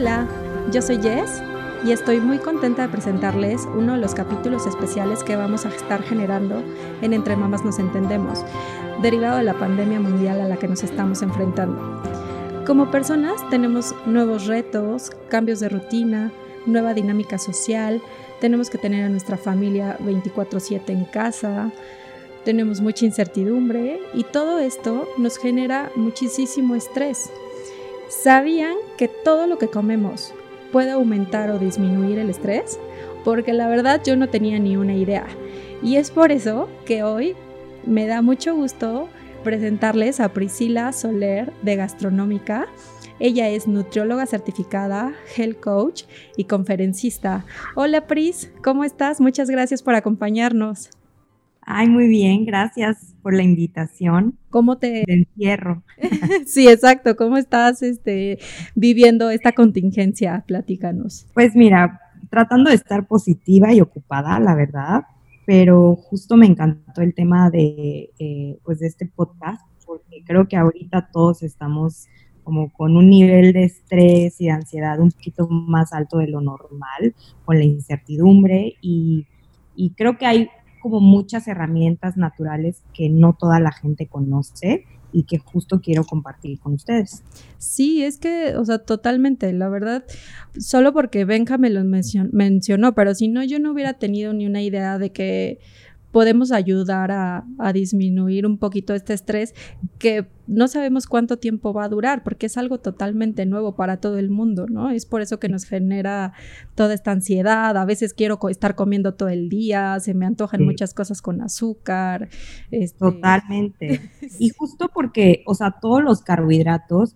Hola, yo soy Jess y estoy muy contenta de presentarles uno de los capítulos especiales que vamos a estar generando en Entre Mamás Nos Entendemos, derivado de la pandemia mundial a la que nos estamos enfrentando. Como personas tenemos nuevos retos, cambios de rutina, nueva dinámica social, tenemos que tener a nuestra familia 24/7 en casa, tenemos mucha incertidumbre y todo esto nos genera muchísimo estrés. ¿Sabían que todo lo que comemos puede aumentar o disminuir el estrés? Porque la verdad yo no tenía ni una idea. Y es por eso que hoy me da mucho gusto presentarles a Priscila Soler de Gastronómica. Ella es nutrióloga certificada, health coach y conferencista. Hola Pris, ¿cómo estás? Muchas gracias por acompañarnos. Ay, muy bien, gracias por la invitación. ¿Cómo te encierro? sí, exacto. ¿Cómo estás este, viviendo esta contingencia? Platícanos. Pues mira, tratando de estar positiva y ocupada, la verdad, pero justo me encantó el tema de, eh, pues de este podcast, porque creo que ahorita todos estamos como con un nivel de estrés y de ansiedad un poquito más alto de lo normal, con la incertidumbre y, y creo que hay como muchas herramientas naturales que no toda la gente conoce y que justo quiero compartir con ustedes. Sí, es que, o sea, totalmente, la verdad, solo porque Benja me lo mencionó, pero si no, yo no hubiera tenido ni una idea de que podemos ayudar a, disminuir un poquito este estrés que no sabemos cuánto tiempo va a durar porque es algo totalmente nuevo para todo el mundo, ¿no? Es por eso que nos genera toda esta ansiedad, a veces quiero estar comiendo todo el día, se me antojan muchas cosas con azúcar. Este Totalmente. Y justo porque, o sea, todos los carbohidratos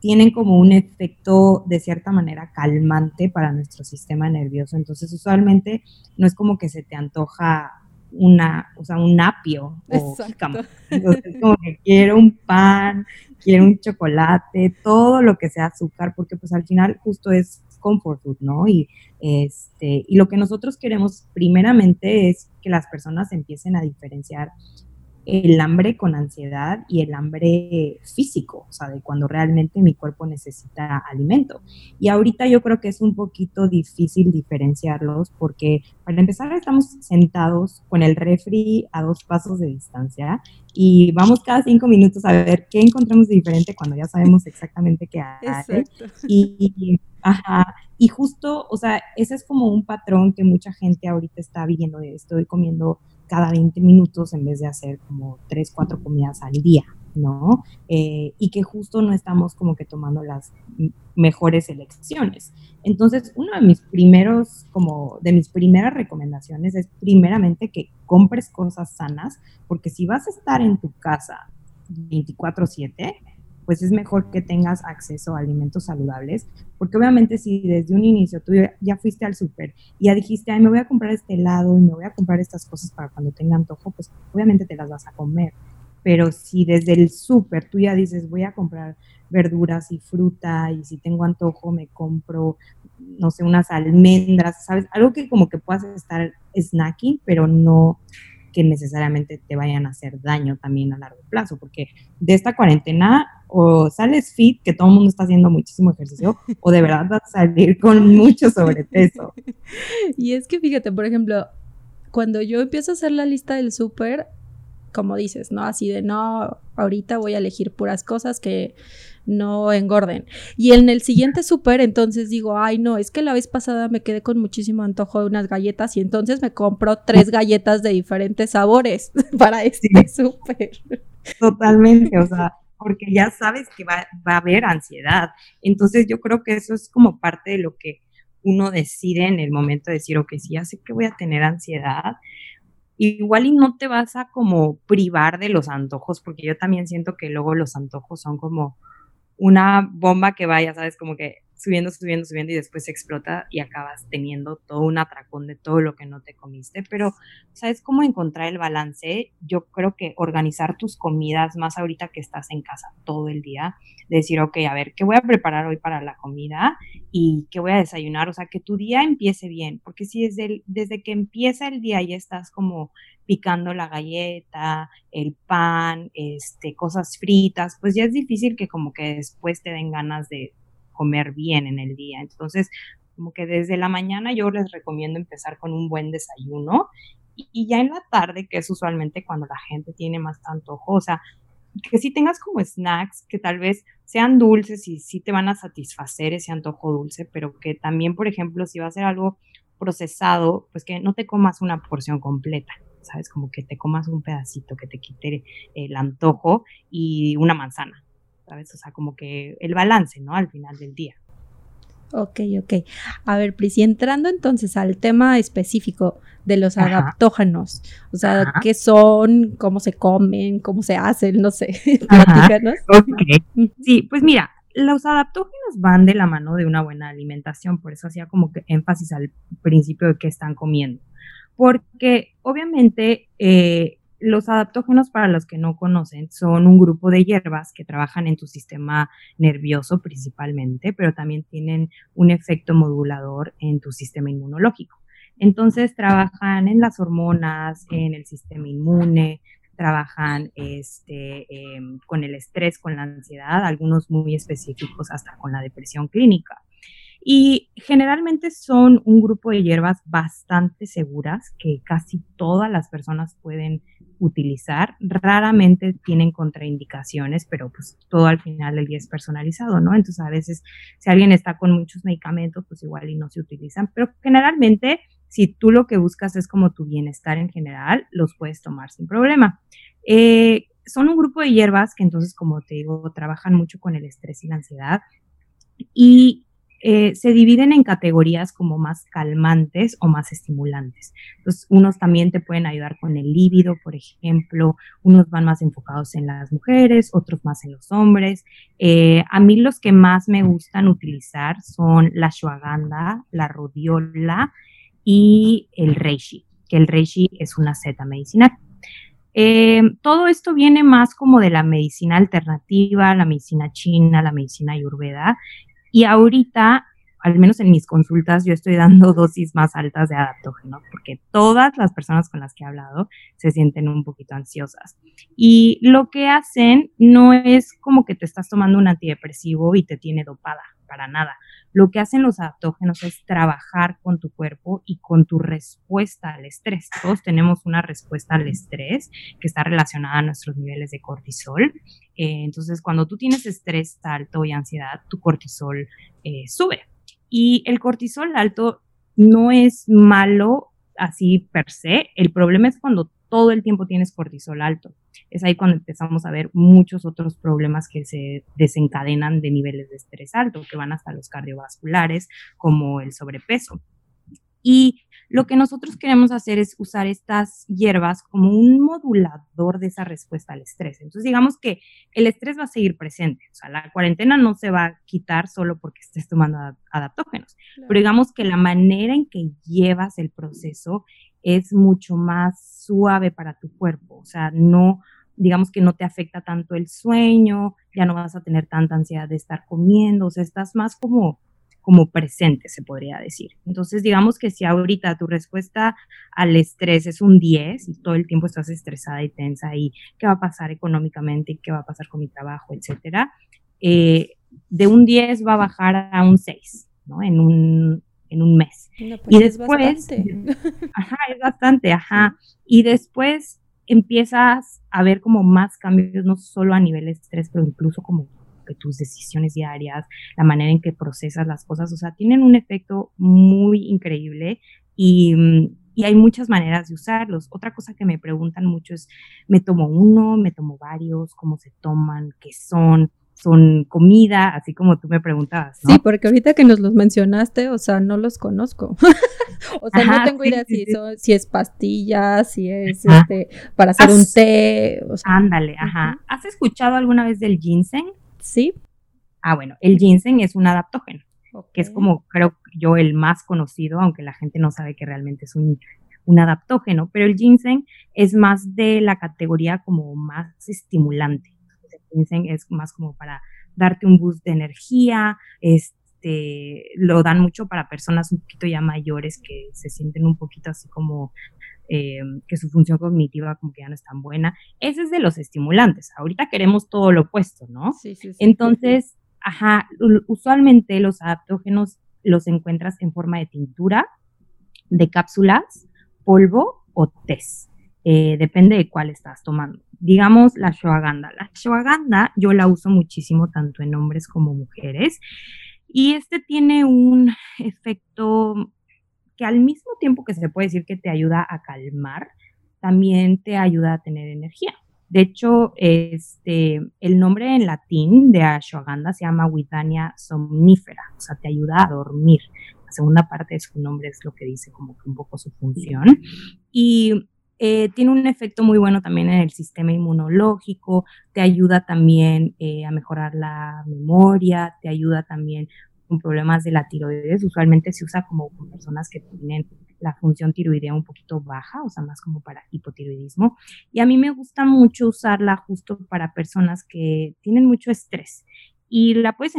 tienen como un efecto de cierta manera calmante para nuestro sistema nervioso. Entonces, usualmente no es como que se te antoja una, o sea, un apio o Entonces, como que quiero un pan, quiero un chocolate, todo lo que sea azúcar, porque pues al final justo es comfort food, ¿no? Y, este, y lo que nosotros queremos primeramente es que las personas empiecen a diferenciar el hambre con ansiedad y el hambre físico, o sea, de cuando realmente mi cuerpo necesita alimento. Y ahorita yo creo que es un poquito difícil diferenciarlos porque para empezar estamos sentados con el refri a dos pasos de distancia y vamos cada cinco minutos a ver qué encontramos de diferente cuando ya sabemos exactamente qué hay. Exacto. Y, ajá, y justo, o sea, ese es como un patrón que mucha gente ahorita está viviendo de estoy comiendo cada 20 minutos en vez de hacer como 3, 4 comidas al día, ¿no? Eh, y que justo no estamos como que tomando las mejores elecciones. Entonces, uno de mis primeros, como de mis primeras recomendaciones es primeramente que compres cosas sanas, porque si vas a estar en tu casa 24/7, pues es mejor que tengas acceso a alimentos saludables, porque obviamente si desde un inicio tú ya fuiste al súper y ya dijiste, ay, me voy a comprar este helado y me voy a comprar estas cosas para cuando tenga antojo, pues obviamente te las vas a comer. Pero si desde el súper tú ya dices, voy a comprar verduras y fruta y si tengo antojo me compro, no sé, unas almendras, ¿sabes? Algo que como que puedas estar snacking, pero no que necesariamente te vayan a hacer daño también a largo plazo, porque de esta cuarentena o sales fit, que todo el mundo está haciendo muchísimo ejercicio, o de verdad vas a salir con mucho sobrepeso. Y es que fíjate, por ejemplo, cuando yo empiezo a hacer la lista del súper, como dices, ¿no? Así de, no, ahorita voy a elegir puras cosas que no engorden. Y en el siguiente súper, entonces digo, ay, no, es que la vez pasada me quedé con muchísimo antojo de unas galletas y entonces me compro tres galletas de diferentes sabores para este súper. Totalmente, o sea, porque ya sabes que va, va a haber ansiedad. Entonces yo creo que eso es como parte de lo que uno decide en el momento de decir, ok, si ya sé que voy a tener ansiedad, igual y no te vas a como privar de los antojos, porque yo también siento que luego los antojos son como una bomba que vaya, sabes, como que subiendo, subiendo, subiendo y después explota y acabas teniendo todo un atracón de todo lo que no te comiste. Pero, ¿sabes cómo encontrar el balance? Yo creo que organizar tus comidas, más ahorita que estás en casa todo el día, decir, ok, a ver, ¿qué voy a preparar hoy para la comida? ¿Y qué voy a desayunar? O sea, que tu día empiece bien, porque si desde, desde que empieza el día ya estás como picando la galleta, el pan, este, cosas fritas, pues ya es difícil que como que después te den ganas de comer bien en el día. Entonces, como que desde la mañana yo les recomiendo empezar con un buen desayuno y, ya en la tarde, que es usualmente cuando la gente tiene más antojo, o sea, que si tengas como snacks que tal vez sean dulces y sí te van a satisfacer ese antojo dulce, pero que también, por ejemplo, si va a ser algo procesado, pues que no te comas una porción completa, ¿sabes? Como que te comas un pedacito que te quite el antojo y una manzana, ¿sabes? O sea, como que el balance, ¿no? Al final del día. Ok, ok. A ver, Pris, y entrando entonces al tema específico de los adaptógenos, o sea, qué son, cómo se comen, cómo se hacen, no sé, platícanos. Ok, sí, pues mira, los adaptógenos van de la mano de una buena alimentación, por eso hacía como que énfasis al principio de qué están comiendo, porque obviamente eh, los adaptógenos, para los que no conocen, son un grupo de hierbas que trabajan en tu sistema nervioso principalmente, pero también tienen un efecto modulador en tu sistema inmunológico. Entonces, trabajan en las hormonas, en el sistema inmune, trabajan este, em, con el estrés, con la ansiedad, algunos muy específicos hasta con la depresión clínica. Y generalmente son un grupo de hierbas bastante seguras que casi todas las personas pueden utilizar. Raramente tienen contraindicaciones, pero pues todo al final del día es personalizado, ¿no? Entonces a veces si alguien está con muchos medicamentos, pues igual y no se utilizan, pero generalmente si tú lo que buscas es como tu bienestar en general, los puedes tomar sin problema. Eh, son un grupo de hierbas que entonces, como te digo, trabajan mucho con el estrés y la ansiedad. Y eh, se dividen en categorías como más calmantes o más estimulantes. Entonces, unos también te pueden ayudar con el líbido, por ejemplo, unos van más enfocados en las mujeres, otros más en los hombres. Eh, a mí los que más me gustan utilizar son la ashwagandha, la rhodiola y el reishi, que el reishi es una seta medicinal. Eh, todo esto viene más como de la medicina alternativa, la medicina china, la medicina ayurveda, y ahorita, al menos en mis consultas, yo estoy dando dosis más altas de adaptógenos porque todas las personas con las que he hablado se sienten un poquito ansiosas. Y lo que hacen no es como que te estás tomando un antidepresivo y te tiene dopada, para nada. Lo que hacen los adaptógenos es trabajar con tu cuerpo y con tu respuesta al estrés. Todos tenemos una respuesta al estrés que está relacionada a nuestros niveles de cortisol eh, entonces, cuando tú tienes estrés alto y ansiedad, tu cortisol eh, sube. Y el cortisol alto no es malo así per se. El problema es cuando todo el tiempo tienes cortisol alto. Es ahí cuando empezamos a ver muchos otros problemas que se desencadenan de niveles de estrés alto, que van hasta los cardiovasculares, como el sobrepeso. Y lo que nosotros queremos hacer es usar estas hierbas como un modulador de esa respuesta al estrés. Entonces, digamos que el estrés va a seguir presente. O sea, la cuarentena no se va a quitar solo porque estés tomando adaptógenos. Pero digamos que la manera en que llevas el proceso es mucho más suave para tu cuerpo. O sea, no, digamos que no te afecta tanto el sueño, ya no vas a tener tanta ansiedad de estar comiendo. O sea, estás más como como presente, se podría decir. Entonces, digamos que si ahorita tu respuesta al estrés es un 10 y todo el tiempo estás estresada y tensa y qué va a pasar económicamente, qué va a pasar con mi trabajo, etcétera, eh, de un 10 va a bajar a un 6, ¿no? En un, en un mes. Pues y después, ajá, es bastante, ajá. Y después empiezas a ver como más cambios, no solo a nivel de estrés, pero incluso como que tus decisiones diarias, la manera en que procesas las cosas, o sea, tienen un efecto muy increíble y, y hay muchas maneras de usarlos. Otra cosa que me preguntan mucho es, ¿me tomo uno, me tomo varios, cómo se toman, qué son? son comida, así como tú me preguntabas. Sí, porque ahorita que nos los mencionaste, o sea, no los conozco. o sea, no tengo idea si, si es pastilla, si es este, para hacer un té. Ándale, ajá. ¿Has escuchado alguna vez del ginseng? Sí. Ah, bueno, el ginseng es un adaptógeno, que es como creo yo el más conocido, aunque la gente no sabe que realmente es un, un adaptógeno, pero el ginseng es más de la categoría como más estimulante ginseng es más como para darte un boost de energía, este, lo dan mucho para personas un poquito ya mayores que se sienten un poquito así como eh, que su función cognitiva como que ya no es tan buena. Ese es de los estimulantes. Ahorita queremos todo lo opuesto, ¿no? Sí, sí, sí. Entonces, ajá, usualmente los adaptógenos los encuentras en forma de tintura, de cápsulas, polvo o test. Eh, depende de cuál estás tomando. Digamos la ashwagandha. La ashwagandha yo la uso muchísimo tanto en hombres como mujeres y este tiene un efecto que al mismo tiempo que se puede decir que te ayuda a calmar, también te ayuda a tener energía. De hecho, este, el nombre en latín de ashwagandha se llama Withania somnífera, o sea, te ayuda a dormir. La segunda parte de su nombre es lo que dice como que un poco su función. Y eh, tiene un efecto muy bueno también en el sistema inmunológico, te ayuda también eh, a mejorar la memoria, te ayuda también con problemas de la tiroides. Usualmente se usa como con personas que tienen la función tiroidea un poquito baja, o sea, más como para hipotiroidismo. Y a mí me gusta mucho usarla justo para personas que tienen mucho estrés y la puedes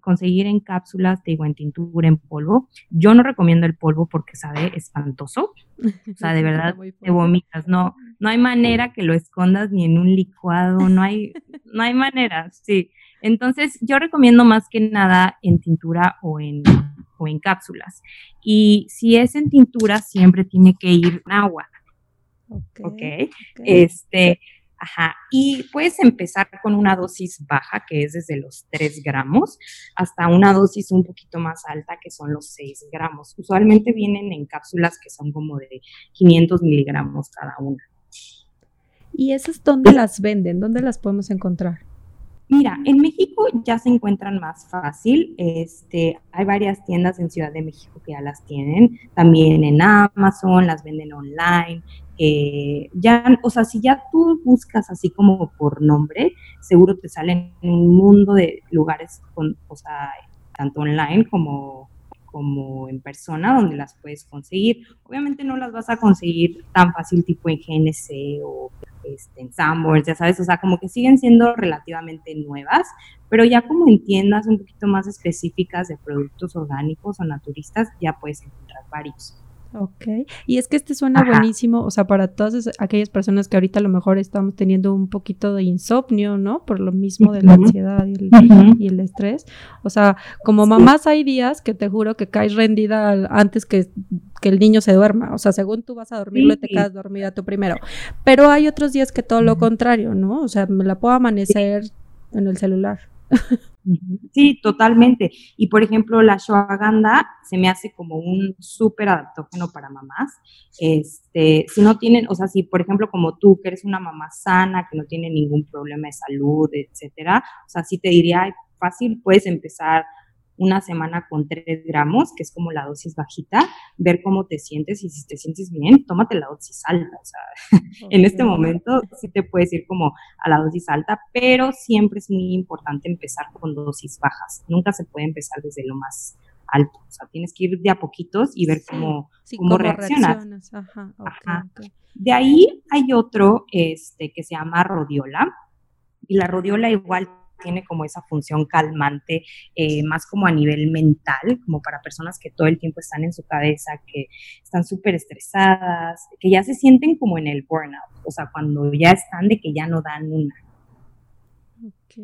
conseguir en cápsulas, te digo, en tintura, en polvo. Yo no recomiendo el polvo porque sabe espantoso. O sea, de verdad te vomitas. No, no hay manera que lo escondas ni en un licuado, no hay, no hay manera, sí. Entonces, yo recomiendo más que nada en tintura o en, o en cápsulas. Y si es en tintura, siempre tiene que ir en agua. Ok. okay. Este Ajá, y puedes empezar con una dosis baja, que es desde los 3 gramos, hasta una dosis un poquito más alta, que son los 6 gramos. Usualmente vienen en cápsulas que son como de 500 miligramos cada una. ¿Y esas dónde las venden? ¿Dónde las podemos encontrar? Mira, en México ya se encuentran más fácil. Este, hay varias tiendas en Ciudad de México que ya las tienen. También en Amazon, las venden online. Eh, ya, o sea, si ya tú buscas así como por nombre, seguro te salen un mundo de lugares, con, o sea, tanto online como, como en persona, donde las puedes conseguir. Obviamente no las vas a conseguir tan fácil tipo en GNC o este, en Sanborns, ya sabes, o sea, como que siguen siendo relativamente nuevas, pero ya como en tiendas un poquito más específicas de productos orgánicos o naturistas, ya puedes encontrar varios. Ok, y es que este suena buenísimo, o sea, para todas aquellas personas que ahorita a lo mejor estamos teniendo un poquito de insomnio, ¿no? Por lo mismo de la ansiedad y el, estrés. O sea, como mamás hay días que te juro que caes rendida antes que, el niño se duerma, o sea, según tú vas a dormirlo y te quedas dormida tú primero. Pero hay otros días que todo lo contrario, ¿no? O sea, me la puedo amanecer en el celular. Sí, totalmente. Y por ejemplo, la ashwagandha se me hace como un súper adaptógeno para mamás. Este, si no tienen, o sea, si por ejemplo como tú, que eres una mamá sana, que no tiene ningún problema de salud, etcétera, o sea, sí te diría, fácil, puedes empezar una semana con 3 gramos, que es como la dosis bajita, ver cómo te sientes y si te sientes bien, tómate la dosis alta. O sea, en este momento sí te puedes ir como a la dosis alta, pero siempre es muy importante empezar con dosis bajas. Nunca se puede empezar desde lo más alto. O sea, tienes que ir de a poquitos y ver cómo, cómo, reaccionas. De ahí hay otro este, que se llama rodiola. Y la rodiola igual tiene como esa función calmante, eh, más como a nivel mental, como para personas que todo el tiempo están en su cabeza, que están súper estresadas, que ya se sienten como en el burnout, o sea, cuando ya están de que ya no dan una.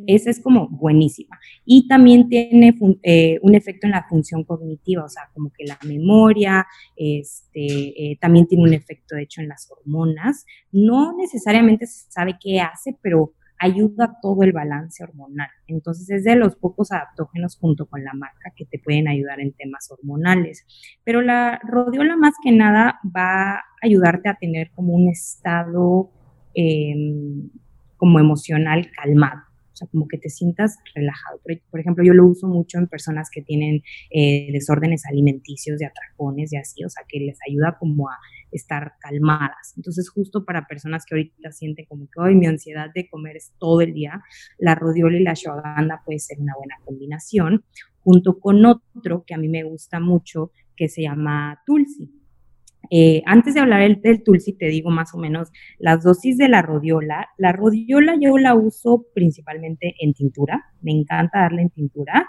Esa es como buenísima. Y también tiene eh, un efecto en la función cognitiva, o sea, como que la memoria, este, eh, también tiene un efecto, de hecho, en las hormonas. No necesariamente se sabe qué hace, pero ayuda a todo el balance hormonal. Entonces es de los pocos adaptógenos junto con la maca que te pueden ayudar en temas hormonales. Pero la rodiola más que nada va a ayudarte a tener como un estado em, como emocional calmado. O sea, como que te sientas relajado. Por, ejemplo, yo lo uso mucho en personas que tienen eh, desórdenes alimenticios, de atracones, y así, o sea, que les ayuda como a estar calmadas. Entonces, justo para personas que ahorita sienten como que, hoy mi ansiedad de comer es todo el día, la rodiola y la ashwagandha puede ser una buena combinación, junto con otro que a mí me gusta mucho, que se llama Tulsi. Eh, antes de hablar del, tulsi, te digo más o menos las dosis de la rodiola. La rodiola yo la uso principalmente en tintura, me encanta darle en tintura,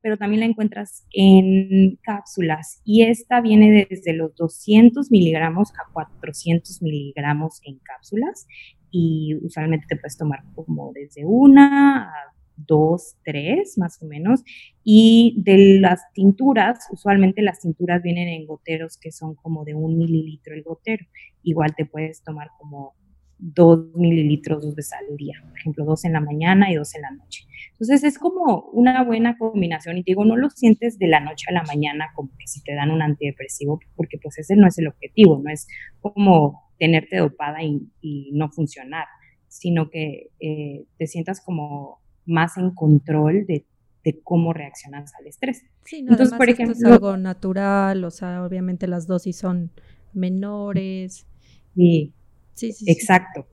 pero también la encuentras en cápsulas y esta viene desde los 200 miligramos a 400 miligramos en cápsulas y usualmente te puedes tomar como desde una a dos, tres más o menos. Y de las tinturas, usualmente las tinturas vienen en goteros que son como de un mililitro el gotero. Igual te puedes tomar como dos mililitros dos veces al día, por ejemplo, dos en la mañana y dos en la noche. Entonces es como una buena combinación y te digo, no lo sientes de la noche a la mañana como que si te dan un antidepresivo, porque pues ese no es el objetivo, no es como tenerte dopada y, no funcionar, sino que eh, te sientas como más en control de, cómo reaccionas al estrés. Sí, Entonces, por ejemplo, es algo natural, o sea, obviamente las dosis son menores. Sí, sí, sí. Exacto.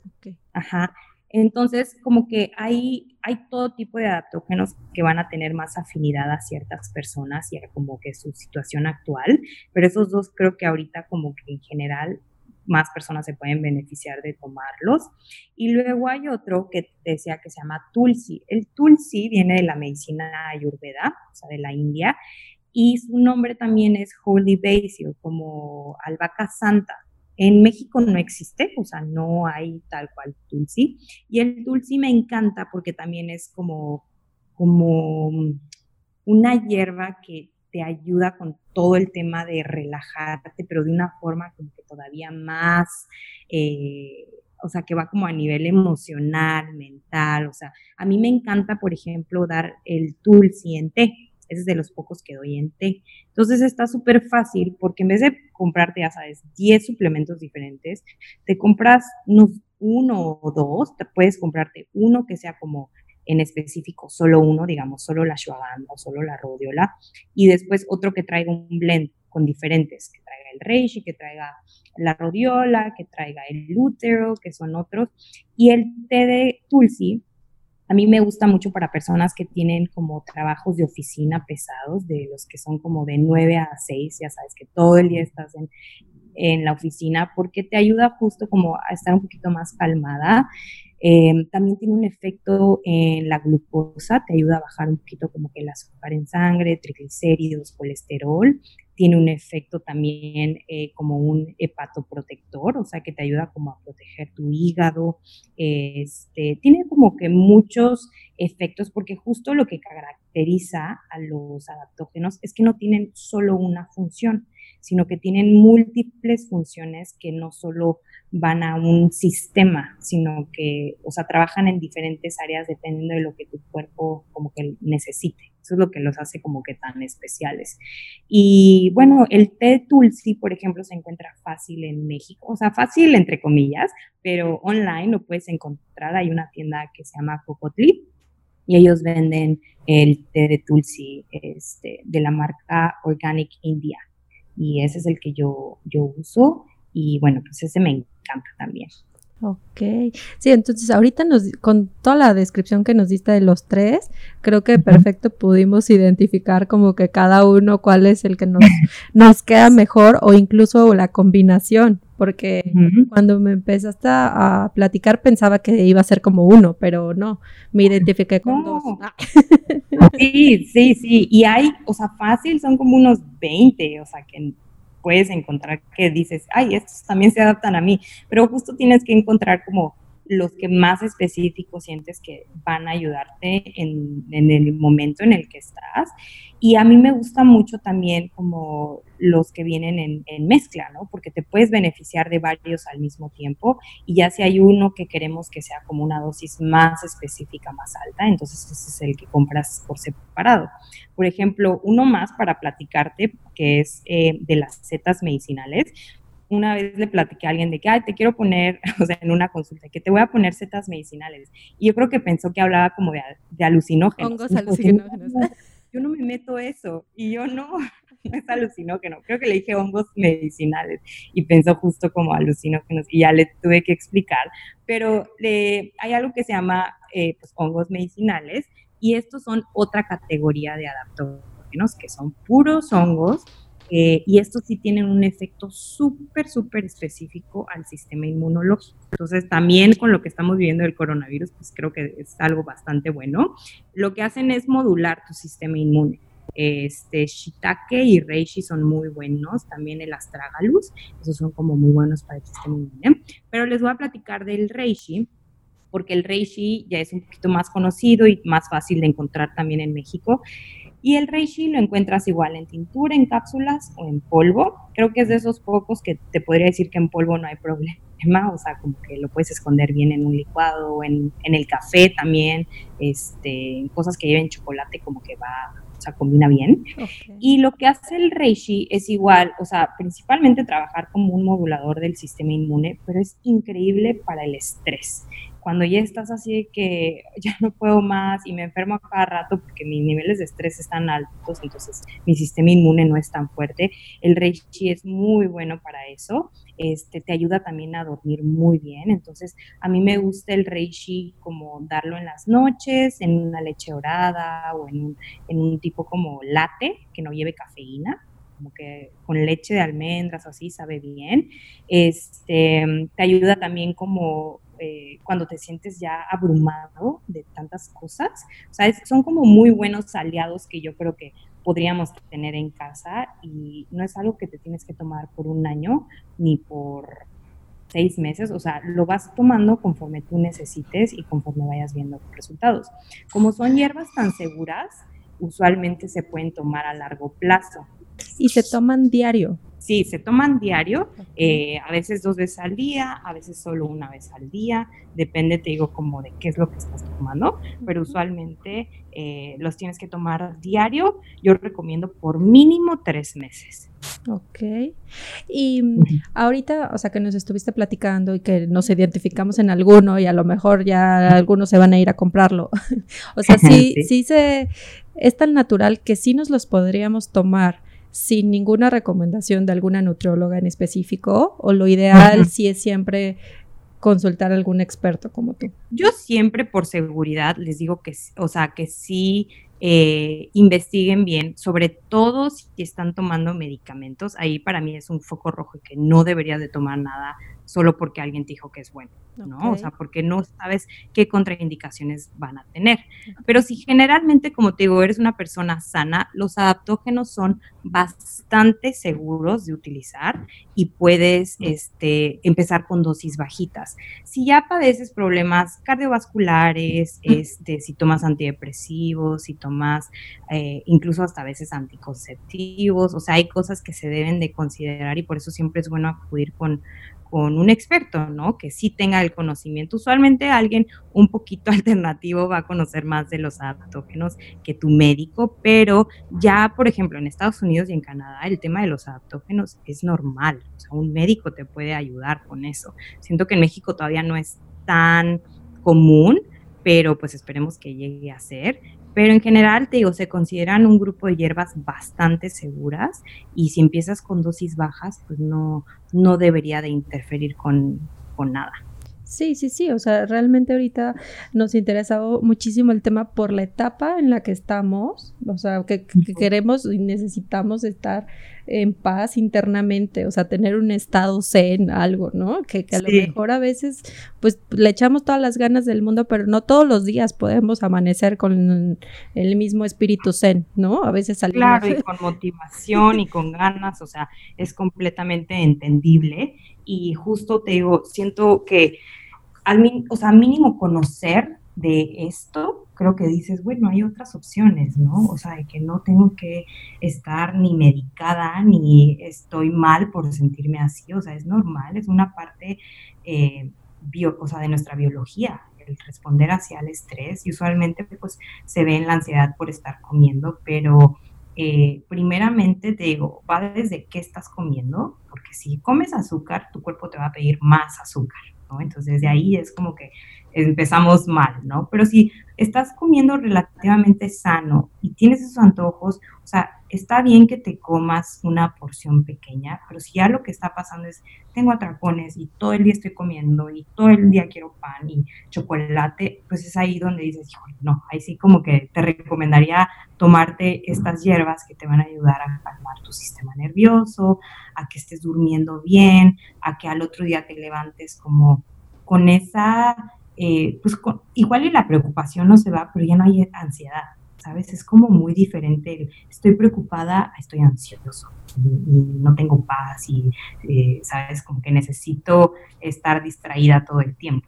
Ajá. Entonces, como que hay, hay todo tipo de adaptógenos que van a tener más afinidad a ciertas personas y a como que su situación actual, pero esos dos creo que ahorita como que en general más personas se pueden beneficiar de tomarlos. Y luego hay otro que decía que se llama Tulsi. El Tulsi viene de la medicina ayurveda, o sea, de la India, y su nombre también es Holy Basil, como albahaca santa. En México no existe, o sea, no hay tal cual Tulsi. Y el Tulsi me encanta porque también es como, como una hierba que te ayuda con todo el tema de relajarte, pero de una forma como que todavía más, eh, o sea, que va como a nivel emocional, mental, o sea, a mí me encanta, por ejemplo, dar el tulsi en té, ese es de los pocos que doy en té. Entonces está súper fácil porque en vez de comprarte, ya sabes, 10 suplementos diferentes, te compras uno o dos, te puedes comprarte uno que sea como en específico solo uno, digamos, solo la ashwagandha o solo la rhodiola, y después otro que traiga un blend con diferentes, que traiga el reishi, que traiga la rhodiola, que traiga el lútero, que son otros, y el té de tulsi, a mí me gusta mucho para personas que tienen como trabajos de oficina pesados, de los que son como de 9 a 6, ya sabes que todo el día estás en, en la oficina, porque te ayuda justo como a estar un poquito más calmada Em, también tiene un efecto en la glucosa, te ayuda a bajar un poquito como que el azúcar en sangre, triglicéridos, colesterol. Tiene un efecto también eh, como un hepatoprotector, o sea que te ayuda como a proteger tu hígado. Este, tiene como que muchos efectos porque justo lo que caracteriza a los adaptógenos es que no tienen solo una función, sino que tienen múltiples funciones que no solo van a un sistema, sino que, o sea, trabajan en diferentes áreas dependiendo de lo que tu cuerpo como que necesite. Eso es lo que los hace como que tan especiales. Y bueno, el té Tulsi, por ejemplo, se encuentra fácil en México, o sea, fácil entre comillas, pero online lo puedes encontrar. Hay una tienda que se llama Cocotli y ellos venden el té de Tulsi este, de la marca Organic India. Y ese es el que yo, yo uso. Y bueno, pues ese me encanta también. Ok, sí, entonces ahorita nos, con toda la descripción que nos diste de los tres, creo que perfecto pudimos identificar como que cada uno cuál es el que nos, nos queda mejor o incluso la combinación, porque cuando me empezaste a platicar pensaba que iba a ser como uno, pero no, me identifiqué con dos. sí, sí, sí, y hay, o sea, fácil, son como unos 20, o sea, que puedes encontrar que dices, ay, estos también se adaptan a mí, pero justo tienes que encontrar como los que más específicos sientes que van a ayudarte en, el momento en el que estás. Y a mí me gusta mucho también como los que vienen en, mezcla, ¿no? Porque te puedes beneficiar de varios al mismo tiempo y ya si hay uno que queremos que sea como una dosis más específica, más alta, entonces ese es el que compras por separado. Por ejemplo, uno más para platicarte, que es eh, de las setas medicinales, una vez le platiqué a alguien de que, ay, te quiero poner, o sea, en una consulta, que te voy a poner setas medicinales. Y yo creo que pensó que hablaba como de, de alucinógenos. Hongos alucinógenos. Yo no me meto eso. Y yo no, no es alucinógeno. Creo que le dije hongos medicinales y pensó justo como alucinógenos y ya le tuve que explicar. Pero hay algo que se llama eh, pues, hongos medicinales y estos son otra categoría de adaptógenos que son puros hongos eh, y estos sí tienen un efecto súper, súper específico al sistema inmunológico. Entonces, también con lo que estamos viviendo del coronavirus, pues creo que es algo bastante bueno. Lo que hacen es modular tu sistema inmune. Este, shiitake y reishi son muy buenos, también el astragalus, esos son como muy buenos para el sistema inmune. Pero les voy a platicar del reishi, porque el reishi ya es un poquito más conocido y más fácil de encontrar también en México. Y el reishi lo encuentras igual en tintura, en cápsulas o en polvo. Creo que es de esos pocos que te podría decir que en polvo no hay problema, o sea, como que lo puedes esconder bien en un licuado, en, en el café también, este, cosas que lleven chocolate como que va, o sea, combina bien. Y lo que hace el reishi es igual, o sea, principalmente trabajar como un modulador del sistema inmune, pero es increíble para el estrés cuando ya estás así de que ya no puedo más y me enfermo a cada rato porque mis niveles de estrés están altos, entonces mi sistema inmune no es tan fuerte, el reishi es muy bueno para eso. Este, te ayuda también a dormir muy bien. Entonces, a mí me gusta el reishi como darlo en las noches, en una leche orada o en un, en un tipo como latte que no lleve cafeína como que con leche de almendras así sabe bien. Este, te ayuda también como eh, cuando te sientes ya abrumado de tantas cosas. O sea, son como muy buenos aliados que yo creo que podríamos tener en casa y no es algo que te tienes que tomar por un año ni por seis meses, o sea, lo vas tomando conforme tú necesites y conforme vayas viendo resultados. Como son hierbas tan seguras, usualmente se pueden tomar a largo plazo. Y se toman diario. Sí, se toman diario, eh, a veces dos veces al día, a veces solo una vez al día, depende, te digo, como de qué es lo que estás tomando, pero usualmente eh, los tienes que tomar diario. Yo recomiendo por mínimo tres meses. Ok. Y ahorita, o sea, que nos estuviste platicando y que nos identificamos en alguno y a lo mejor ya algunos se van a ir a comprarlo. o sea, sí, sí se, es tan natural que sí nos los podríamos tomar sin ninguna recomendación de alguna nutrióloga en específico o lo ideal sí es siempre consultar a algún experto como tú? Yo siempre por seguridad les digo que, o sea, que sí eh, investiguen bien, sobre todo si están tomando medicamentos. Ahí para mí es un foco rojo y que no deberías de tomar nada solo porque alguien te dijo que es bueno, ¿no? O sea, porque no sabes qué contraindicaciones van a tener. Pero si generalmente, como te digo, eres una persona sana, los adaptógenos son bastante seguros de utilizar y puedes este, empezar con dosis bajitas. Si ya padeces problemas cardiovasculares, este, si tomas antidepresivos, si tomas eh, incluso hasta a veces anticonceptivos, o sea, hay cosas que se deben de considerar y por eso siempre es bueno acudir con con un experto, ¿no? Que sí tenga el conocimiento. Usualmente alguien un poquito alternativo va a conocer más de los adaptógenos que tu médico, pero ya, por ejemplo, en Estados Unidos y en Canadá, el tema de los adaptógenos es normal. O sea, un médico te puede ayudar con eso. Siento que en México todavía no es tan común, pero pues esperemos que llegue a ser. Pero en general, te digo, se consideran un grupo de hierbas bastante seguras y si empiezas con dosis bajas, pues no, no debería de interferir con, con nada. Sí, sí, sí, o sea, realmente ahorita nos interesa muchísimo el tema por la etapa en la que estamos, o sea, que, queremos y necesitamos estar en paz internamente, o sea, tener un estado zen, algo, ¿no? Que, a lo mejor a veces, pues le echamos todas las ganas del mundo, pero no todos los días podemos amanecer con el mismo espíritu zen, ¿no? A veces salimos. Claro, y con motivación y con ganas, o sea, es completamente entendible y justo te digo, siento que al o sea, mínimo conocer de esto, creo que dices, bueno, hay otras opciones, ¿no? O sea, de que no tengo que estar ni medicada, ni estoy mal por sentirme así, o sea, es normal, es una parte eh, bio, o sea, de nuestra biología, el responder hacia el estrés, y usualmente pues se ve en la ansiedad por estar comiendo, pero eh, primeramente te digo, va desde qué estás comiendo, porque si comes azúcar, tu cuerpo te va a pedir más azúcar, ¿no? Entonces de ahí es como que empezamos mal, ¿no? Pero si estás comiendo relativamente sano y tienes esos antojos, o sea, está bien que te comas una porción pequeña, pero si ya lo que está pasando es, tengo atracones y todo el día estoy comiendo y todo el día quiero pan y chocolate, pues es ahí donde dices, no, ahí sí como que te recomendaría tomarte estas hierbas que te van a ayudar a calmar tu sistema nervioso, a que estés durmiendo bien, a que al otro día te levantes como con esa eh, pues igual y la preocupación no se va, pero ya no hay ansiedad, ¿sabes? Es como muy diferente. Estoy preocupada, estoy ansioso y, no tengo paz y, eh, ¿sabes? Como que necesito estar distraída todo el tiempo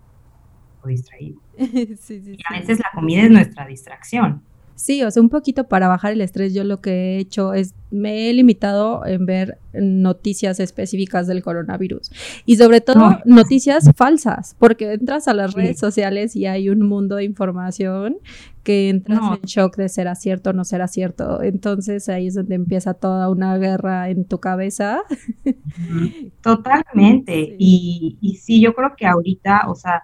o distraído. y a veces la comida es nuestra distracción. Sí, o sea, un poquito para bajar el estrés, yo lo que he hecho es, me he limitado en ver noticias específicas del coronavirus y sobre todo noticias falsas, porque entras a las redes sociales y hay un mundo de información que entras en shock de será cierto o no será cierto. Entonces ahí es donde empieza toda una guerra en tu cabeza. Totalmente. Y, y sí, yo creo que ahorita, o sea,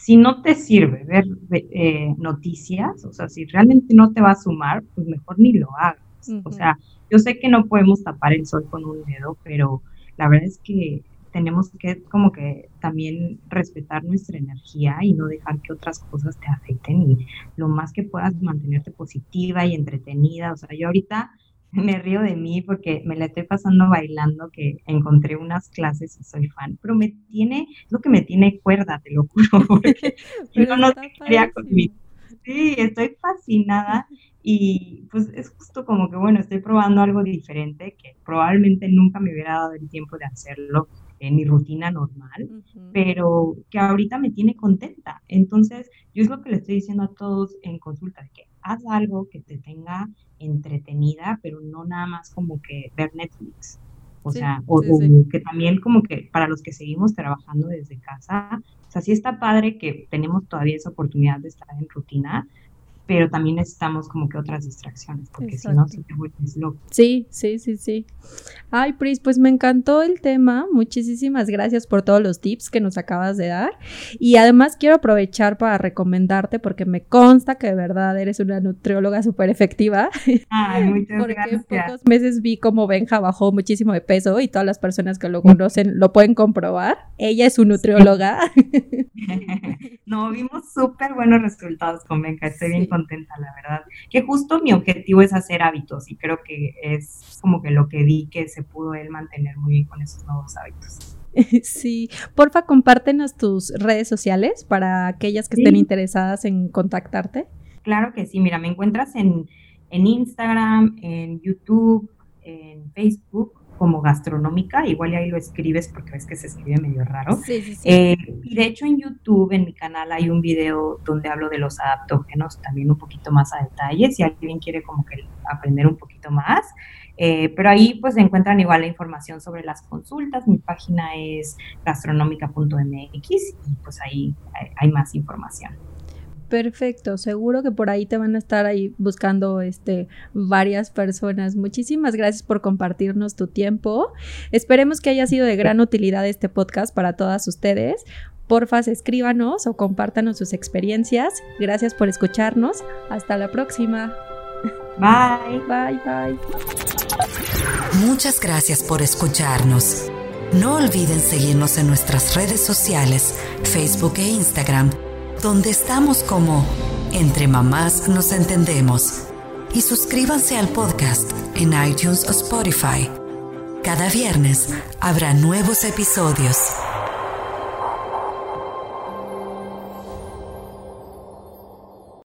si no te sirve ver eh, noticias, o sea, si realmente no te va a sumar, pues mejor ni lo hagas. O sea, yo sé que no podemos tapar el sol con un dedo, pero la verdad es que tenemos que como que también respetar nuestra energía y no dejar que otras cosas te afecten y lo más que puedas mantenerte positiva y entretenida. O sea, yo ahorita me río de mí porque me la estoy pasando bailando, que encontré unas clases y soy fan, pero me tiene, es lo que me tiene cuerda, te lo juro, porque yo no te quería conmigo. Sí, estoy fascinada y pues es justo como que, bueno, estoy probando algo diferente que probablemente nunca me hubiera dado el tiempo de hacerlo en mi rutina normal, pero que ahorita me tiene contenta. Entonces, yo es lo que le estoy diciendo a todos en consulta, que haz algo que te tenga entretenida, pero no nada más como que ver Netflix. O sea, o, que también como que para los que seguimos trabajando desde casa, o sea, sí está padre que tenemos todavía esa oportunidad de estar en rutina, pero también necesitamos como que otras distracciones, porque si no, se te vuelves loco. Sí, sí, sí, sí. Ay, Pris, pues me encantó el tema. Muchísimas gracias por todos los tips que nos acabas de dar. Y además quiero aprovechar para recomendarte, porque me consta que de verdad eres una nutrióloga súper efectiva. Ay, muchas porque en pocos meses vi cómo Benja bajó muchísimo de peso y todas las personas que lo conocen lo pueden comprobar. Ella es una nutrióloga. no, vimos súper buenos resultados con Benja. Estoy bien contenta, la verdad. Que justo mi objetivo es hacer hábitos y creo que es como que lo que vi que se pudo él mantener muy bien con esos nuevos hábitos. Sí, porfa, compártenos tus redes sociales para aquellas que estén interesadas en contactarte. Claro que sí, mira, me encuentras en, en Instagram, en YouTube, en Facebook como gastronómica, igual ahí lo escribes porque ves que se escribe medio raro. Sí, sí, sí. Eh, y de hecho en YouTube, en mi canal, hay un video donde hablo de los adaptógenos también un poquito más a detalle, si alguien quiere como que aprender un poquito más. Eh, pero ahí pues encuentran igual la información sobre las consultas. Mi página es gastronómica.mx y pues ahí hay más información. Perfecto, seguro que por ahí te van a estar ahí buscando este varias personas. Muchísimas gracias por compartirnos tu tiempo. Esperemos que haya sido de gran utilidad este podcast para todas ustedes. Porfas, escríbanos o compártanos sus experiencias. Gracias por escucharnos. Hasta la próxima. Bye. Bye, bye. Muchas gracias por escucharnos. No olviden seguirnos en nuestras redes sociales, Facebook e Instagram donde estamos como Entre Mamás Nos Entendemos. Y suscríbanse al podcast en iTunes o Spotify. Cada viernes habrá nuevos episodios.